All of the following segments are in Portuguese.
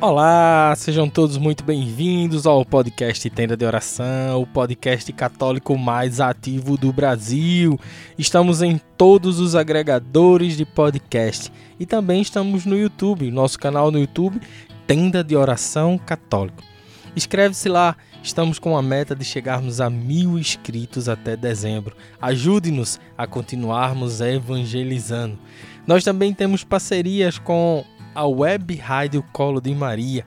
Olá, sejam todos muito bem-vindos ao podcast Tenda de Oração, o podcast católico mais ativo do Brasil. Estamos em todos os agregadores de podcast e também estamos no YouTube, nosso canal no YouTube Tenda de Oração Católico. Inscreve-se lá, estamos com a meta de chegarmos a mil inscritos até dezembro. Ajude-nos a continuarmos evangelizando. Nós também temos parcerias com a Web Rádio Colo de Maria.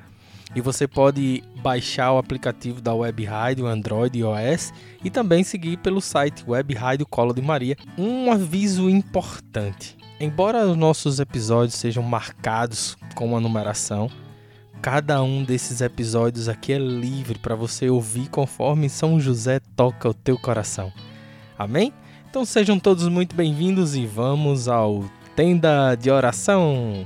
E você pode baixar o aplicativo da Web Rádio Android e iOS e também seguir pelo site Web Rádio Colo de Maria. Um aviso importante: embora os nossos episódios sejam marcados com uma numeração, cada um desses episódios aqui é livre para você ouvir conforme São José toca o teu coração. Amém? Então sejam todos muito bem-vindos e vamos ao Tenda de Oração.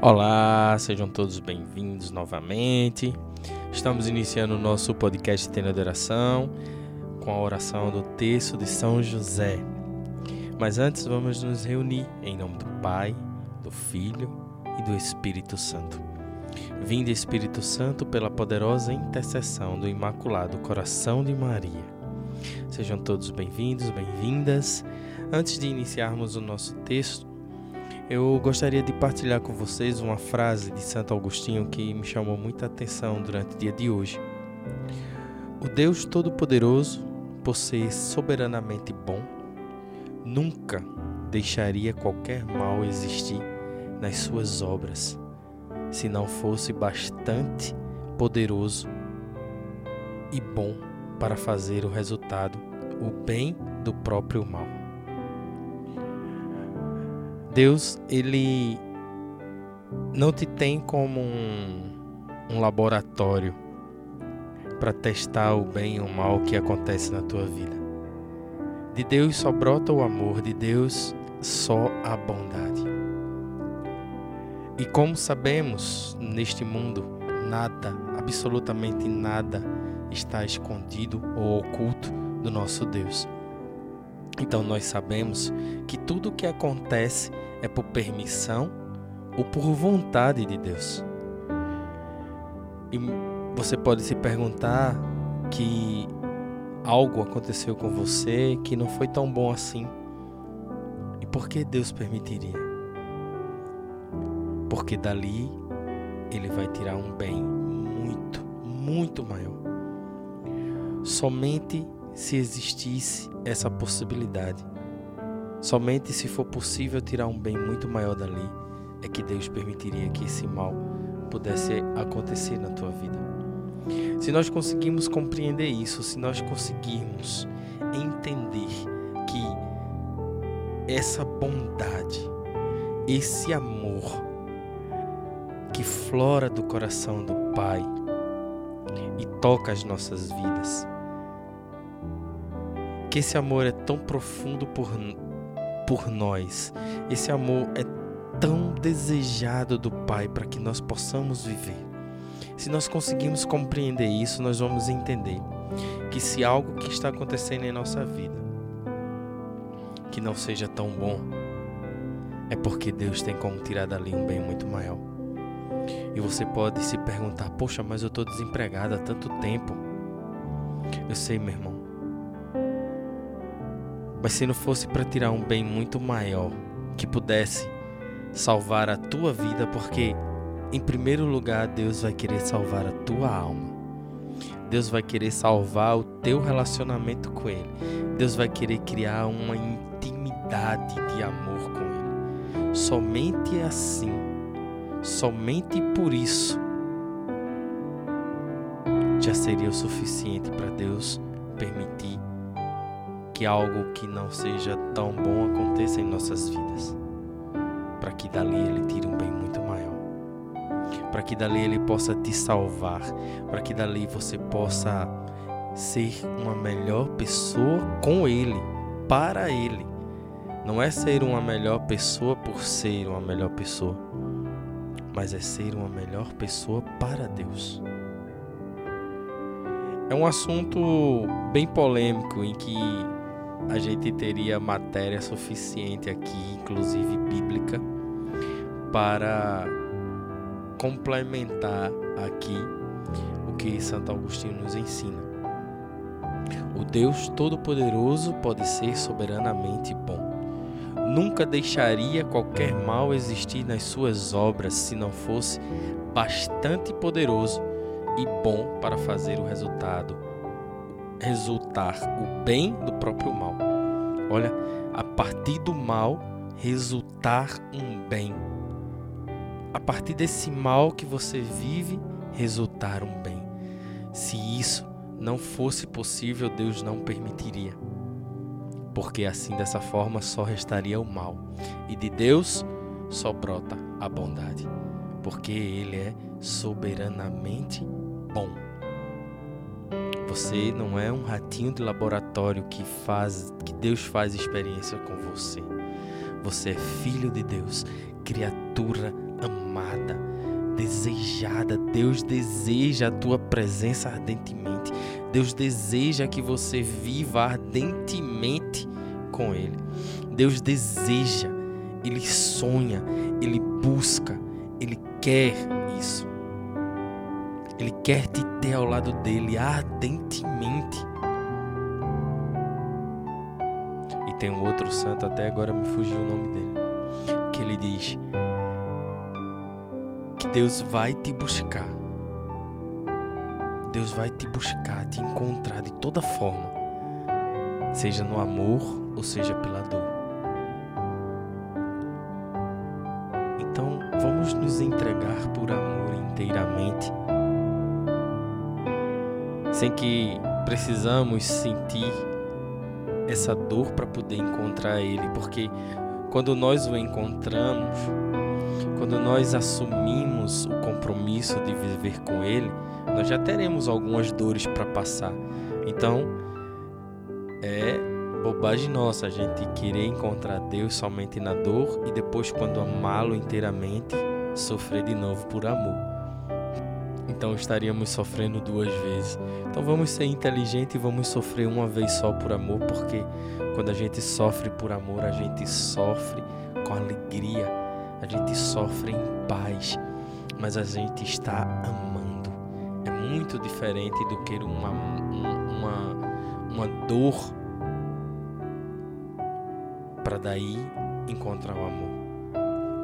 Olá, sejam todos bem-vindos novamente. Estamos iniciando o nosso podcast Tenda de Oração com a oração do texto de São José. Mas antes vamos nos reunir em nome do Pai, do Filho e do Espírito Santo. Vinde Espírito Santo pela poderosa intercessão do Imaculado Coração de Maria. Sejam todos bem-vindos, bem-vindas. Antes de iniciarmos o nosso texto, eu gostaria de partilhar com vocês uma frase de Santo Agostinho que me chamou muita atenção durante o dia de hoje. O Deus Todo-Poderoso, por ser soberanamente bom, nunca deixaria qualquer mal existir nas suas obras, se não fosse bastante poderoso e bom para fazer o resultado, o bem do próprio mal. Deus, ele não te tem como um, um laboratório para testar o bem e o mal que acontece na tua vida. De Deus só brota o amor, de Deus só a bondade. E como sabemos, neste mundo, nada, absolutamente nada, está escondido ou oculto do nosso Deus. Então nós sabemos que tudo o que acontece é por permissão ou por vontade de Deus. E você pode se perguntar que algo aconteceu com você que não foi tão bom assim. E por que Deus permitiria? Porque dali ele vai tirar um bem muito, muito maior. Somente se existisse essa possibilidade. Somente se for possível tirar um bem muito maior dali, é que Deus permitiria que esse mal pudesse acontecer na tua vida. Se nós conseguirmos compreender isso, se nós conseguirmos entender que essa bondade, esse amor que flora do coração do Pai e toca as nossas vidas, que esse amor é tão profundo por, por nós, esse amor é tão desejado do Pai para que nós possamos viver. Se nós conseguirmos compreender isso, nós vamos entender que se algo que está acontecendo em nossa vida que não seja tão bom, é porque Deus tem como tirar dali um bem muito maior. E você pode se perguntar: Poxa, mas eu estou desempregado há tanto tempo. Eu sei, meu irmão. Mas se não fosse para tirar um bem muito maior que pudesse salvar a tua vida, porque em primeiro lugar Deus vai querer salvar a tua alma. Deus vai querer salvar o teu relacionamento com Ele. Deus vai querer criar uma intimidade de amor com Ele. Somente assim, somente por isso, já seria o suficiente para Deus permitir que algo que não seja tão bom aconteça em nossas vidas, para que dali ele tire um bem muito maior. Para que dali ele possa te salvar, para que dali você possa ser uma melhor pessoa com ele, para ele. Não é ser uma melhor pessoa por ser uma melhor pessoa, mas é ser uma melhor pessoa para Deus. É um assunto bem polêmico em que a gente teria matéria suficiente aqui, inclusive bíblica, para complementar aqui o que Santo Agostinho nos ensina. O Deus Todo-Poderoso pode ser soberanamente bom. Nunca deixaria qualquer mal existir nas suas obras se não fosse bastante poderoso e bom para fazer o resultado resultar o bem do próprio mal. Olha, a partir do mal resultar um bem. A partir desse mal que você vive, resultar um bem. Se isso não fosse possível, Deus não permitiria. Porque assim, dessa forma, só restaria o mal. E de Deus só brota a bondade. Porque Ele é soberanamente bom. Você não é um ratinho de laboratório que faz que Deus faz experiência com você. Você é filho de Deus, criatura amada, desejada. Deus deseja a tua presença ardentemente. Deus deseja que você viva ardentemente com ele. Deus deseja, ele sonha, ele busca, ele quer isso. Ele quer te ter ao lado dele ardentemente. E tem um outro santo, até agora me fugiu o nome dele, que ele diz que Deus vai te buscar. Deus vai te buscar, te encontrar de toda forma, seja no amor ou seja pela dor. Então, vamos nos entregar por amor inteiramente sem que precisamos sentir essa dor para poder encontrar Ele, porque quando nós o encontramos, quando nós assumimos o compromisso de viver com Ele, nós já teremos algumas dores para passar. Então, é bobagem nossa a gente querer encontrar Deus somente na dor e depois, quando amá-lo inteiramente, sofrer de novo por amor então estaríamos sofrendo duas vezes. Então vamos ser inteligentes e vamos sofrer uma vez só por amor, porque quando a gente sofre por amor, a gente sofre com alegria, a gente sofre em paz, mas a gente está amando. É muito diferente do que uma, uma, uma dor para daí encontrar o amor.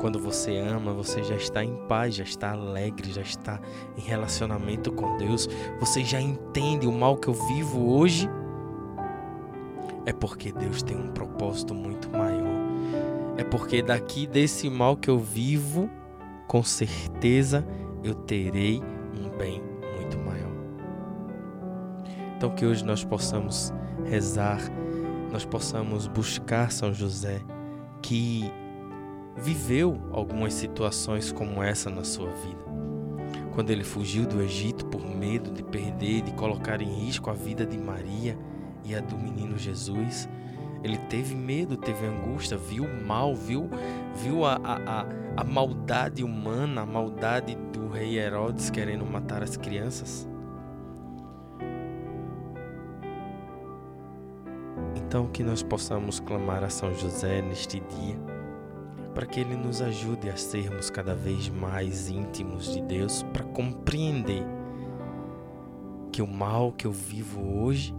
Quando você ama, você já está em paz, já está alegre, já está em relacionamento com Deus. Você já entende o mal que eu vivo hoje. É porque Deus tem um propósito muito maior. É porque daqui desse mal que eu vivo, com certeza eu terei um bem muito maior. Então que hoje nós possamos rezar, nós possamos buscar São José, que viveu algumas situações como essa na sua vida. Quando ele fugiu do Egito por medo de perder, de colocar em risco a vida de Maria e a do menino Jesus, ele teve medo, teve angústia, viu o mal, viu, viu a, a, a, a maldade humana, a maldade do rei Herodes querendo matar as crianças. Então, que nós possamos clamar a São José neste dia para que Ele nos ajude a sermos cada vez mais íntimos de Deus, para compreender que o mal que eu vivo hoje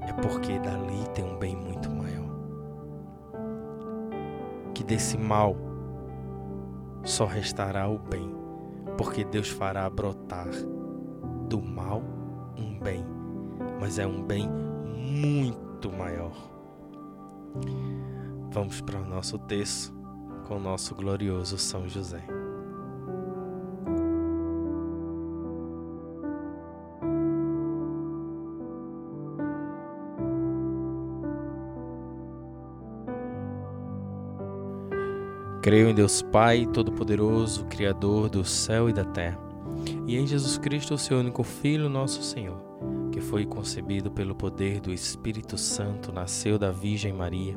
é porque dali tem um bem muito maior. Que desse mal só restará o bem, porque Deus fará brotar do mal um bem, mas é um bem muito maior. Vamos para o nosso texto com nosso glorioso São José. Creio em Deus Pai Todo-Poderoso, Criador do céu e da terra, e em Jesus Cristo, seu único Filho, nosso Senhor, que foi concebido pelo poder do Espírito Santo, nasceu da Virgem Maria,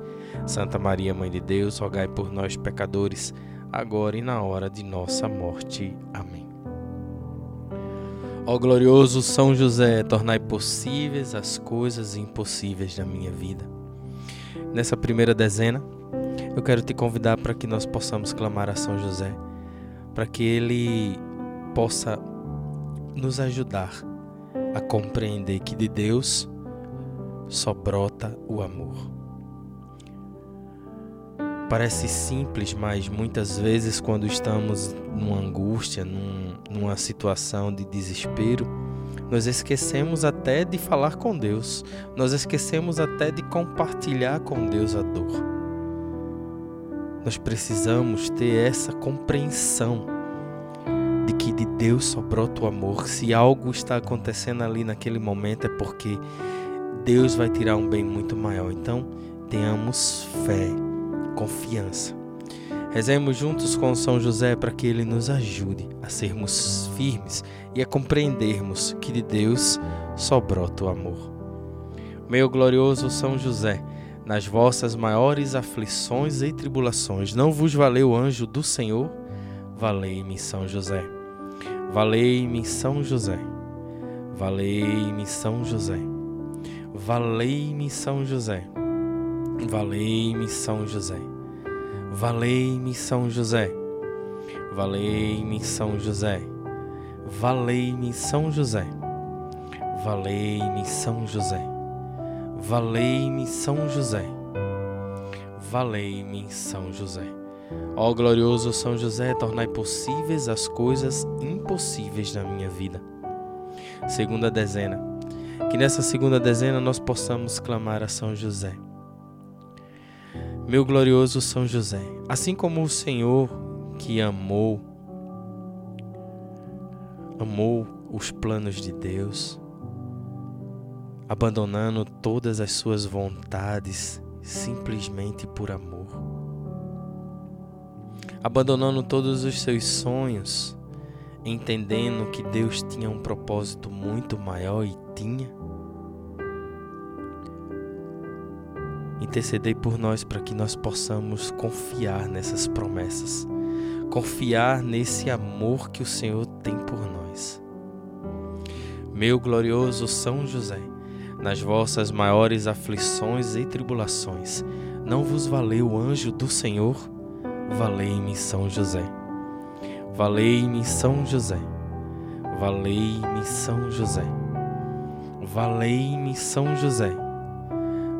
Santa Maria, Mãe de Deus, rogai por nós, pecadores, agora e na hora de nossa morte. Amém. Ó glorioso São José, tornai possíveis as coisas impossíveis da minha vida. Nessa primeira dezena, eu quero te convidar para que nós possamos clamar a São José, para que ele possa nos ajudar a compreender que de Deus só brota o amor. Parece simples, mas muitas vezes, quando estamos numa angústia, num, numa situação de desespero, nós esquecemos até de falar com Deus, nós esquecemos até de compartilhar com Deus a dor. Nós precisamos ter essa compreensão de que de Deus só brota o amor. Se algo está acontecendo ali naquele momento é porque Deus vai tirar um bem muito maior. Então, tenhamos fé, confiança. Rezemos juntos com São José para que ele nos ajude a sermos firmes e a compreendermos que de Deus só brota o amor. Meu glorioso São José, nas vossas maiores aflições e tribulações, não vos valeu o anjo do Senhor? Valei-me, São José. Valei-me, São José. Valei-me, São José. Valei-me, São José. Valei-me, São José. Valei-me, São José. Valei-me, São José. Valei-me, São José. Valei-me, São José. Valei-me, São José. Valei-me, São José. Ó glorioso São José, tornai possíveis as coisas impossíveis na minha vida. Segunda dezena. Que nessa segunda dezena nós possamos clamar a São José. Meu glorioso São José, assim como o Senhor que amou amou os planos de Deus, abandonando todas as suas vontades simplesmente por amor, abandonando todos os seus sonhos, entendendo que Deus tinha um propósito muito maior e tinha. Intercedei por nós para que nós possamos confiar nessas promessas, confiar nesse amor que o Senhor tem por nós. Meu glorioso São José, nas vossas maiores aflições e tribulações, não vos valeu o anjo do Senhor? Valei-me, São José. Valei-me, São José. Valei-me, São José. Valei-me, São José.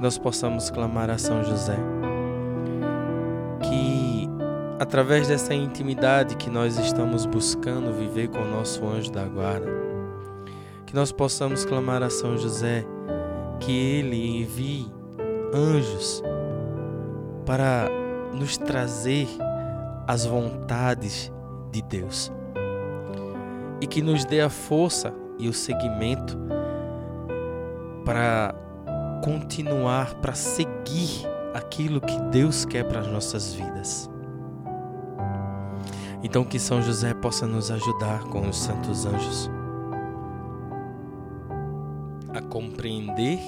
nós possamos clamar a São José, que através dessa intimidade que nós estamos buscando viver com o nosso anjo da guarda, que nós possamos clamar a São José, que ele envie anjos para nos trazer as vontades de Deus. E que nos dê a força e o seguimento para continuar, para seguir aquilo que Deus quer para as nossas vidas. Então, que São José possa nos ajudar com os santos anjos a compreender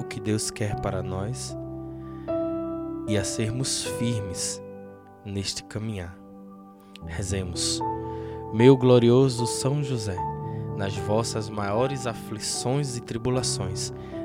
o que Deus quer para nós e a sermos firmes neste caminhar. Rezemos, meu glorioso São José, nas vossas maiores aflições e tribulações,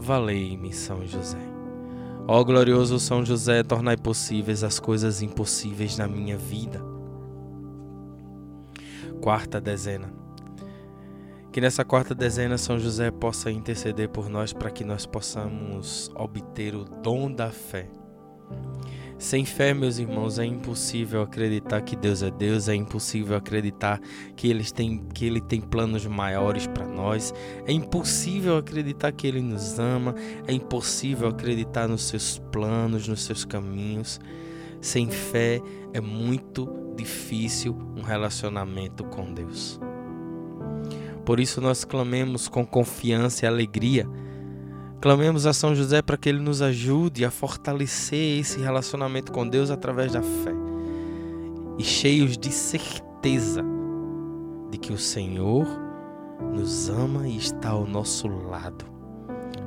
Valei-me, São José. Ó glorioso São José, tornai possíveis as coisas impossíveis na minha vida. Quarta dezena. Que nessa quarta dezena São José possa interceder por nós para que nós possamos obter o dom da fé. Sem fé, meus irmãos, é impossível acreditar que Deus é Deus, é impossível acreditar que Ele tem, que ele tem planos maiores para nós, é impossível acreditar que Ele nos ama, é impossível acreditar nos seus planos, nos seus caminhos. Sem fé é muito difícil um relacionamento com Deus. Por isso nós clamemos com confiança e alegria Clamemos a São José para que ele nos ajude a fortalecer esse relacionamento com Deus através da fé. E cheios de certeza de que o Senhor nos ama e está ao nosso lado.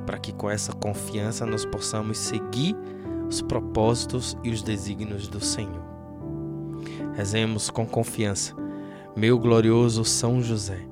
Para que com essa confiança nós possamos seguir os propósitos e os desígnios do Senhor. Rezemos com confiança, meu glorioso São José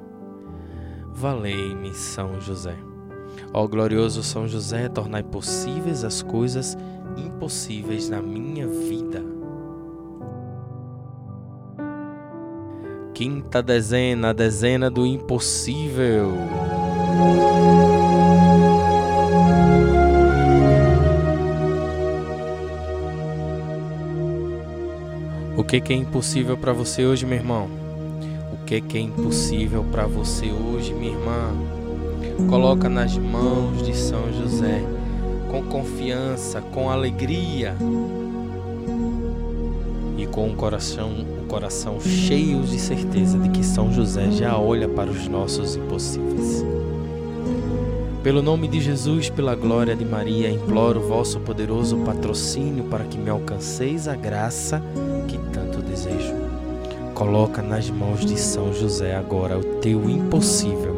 Valei-me, São José. Ó glorioso São José, tornai possíveis as coisas impossíveis na minha vida. Quinta dezena, dezena do impossível. O que é impossível para você hoje, meu irmão? Que, que é impossível para você hoje, minha irmã. Coloca nas mãos de São José, com confiança, com alegria e com o coração, o coração cheio de certeza de que São José já olha para os nossos impossíveis. Pelo nome de Jesus, pela glória de Maria, imploro o vosso poderoso patrocínio para que me alcanceis a graça que tanto desejo. Coloca nas mãos de São José agora o teu impossível.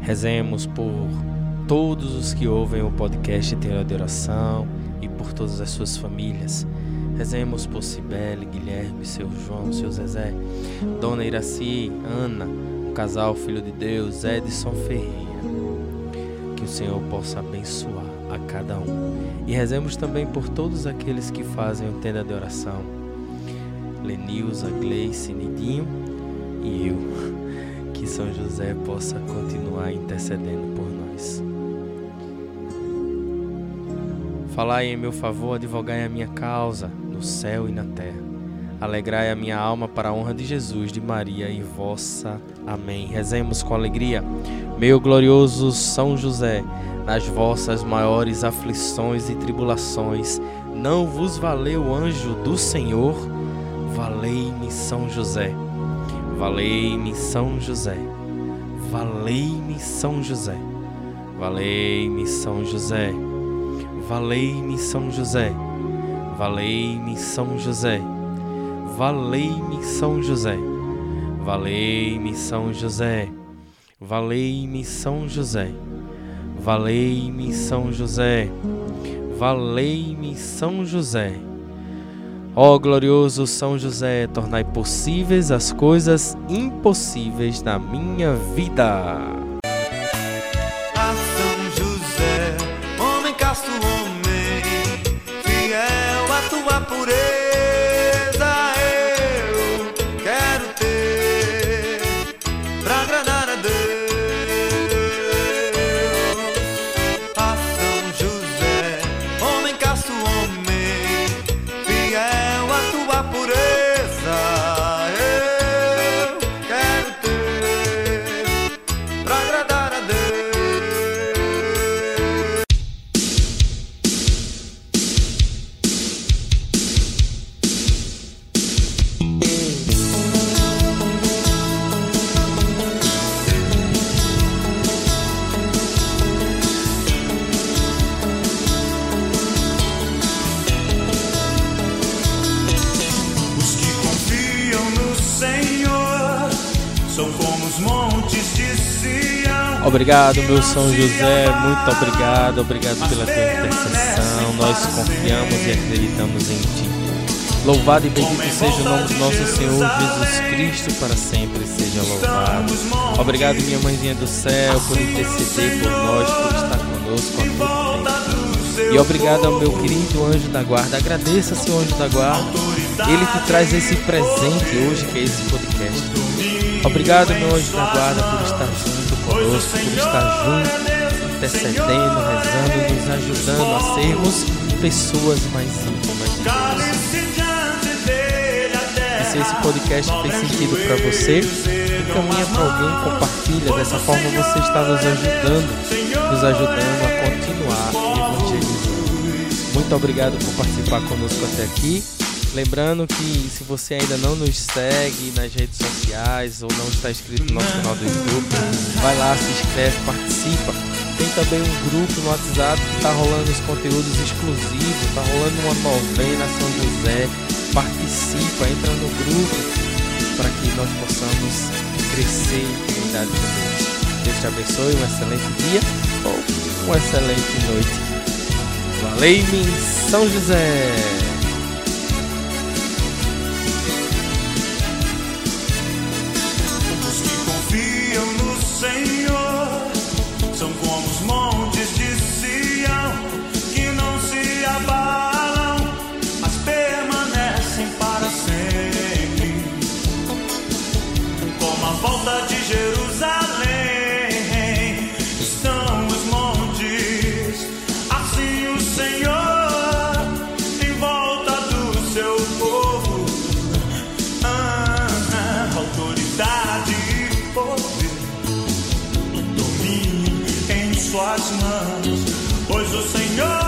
Rezemos por todos os que ouvem o podcast Terra de Oração e por todas as suas famílias. Rezemos por Cibele, Guilherme, seu João, seu Zezé, Dona Iraci, Ana, um casal filho de Deus, Edson Ferreira o Senhor possa abençoar a cada um. E rezemos também por todos aqueles que fazem o tenda de oração. Lenilza, Gleice, Nidinho e eu. Que São José possa continuar intercedendo por nós. Falai em meu favor, advogai a minha causa no céu e na terra. Alegrai a minha alma para a honra de Jesus, de Maria e vossa. Amém. Rezemos com alegria. Meu glorioso São José, nas vossas maiores aflições e tribulações, não vos valeu o anjo do Senhor? Valei-me, São José. Valei-me, São José. Valei-me, São José. Valei-me São José. Valei-me São José. Valei-me São José. Valei-me São José. Valei-me São José. Valei-me São José. Valei-me São José. Valei-me São José. Ó glorioso São José, tornai possíveis as coisas impossíveis na minha vida. por. Obrigado, meu São José, muito obrigado, obrigado pela tua intercessão. Nós confiamos e acreditamos em ti. Louvado e bendito seja o nome do nosso Senhor Jesus Cristo, para sempre seja louvado. Obrigado, minha mãezinha do céu, por interceder por nós, por estar conosco a todo tempo. E obrigado ao meu querido anjo da guarda. Agradeça, seu anjo da guarda. Ele te traz esse presente hoje, que é esse podcast. Obrigado, meu anjo da guarda, por estar junto conosco, por estar junto, intercedendo, rezando, nos ajudando a sermos pessoas mais íntimas de Deus. E se esse podcast fez sentido para você, encaminha para alguém, compartilha. Dessa forma você está nos ajudando, nos ajudando a continuar evangelizando. Muito obrigado por participar conosco até aqui. Lembrando que se você ainda não nos segue nas redes sociais ou não está inscrito no nosso canal do YouTube, vai lá, se inscreve, participa. Tem também um grupo no WhatsApp que está rolando os conteúdos exclusivos, está rolando uma novena São José. Participa, entra no grupo para que nós possamos crescer em intimidade com Deus. Deus te abençoe, um excelente dia ou uma excelente noite. Valei-me São José! Mãos. Pois o Senhor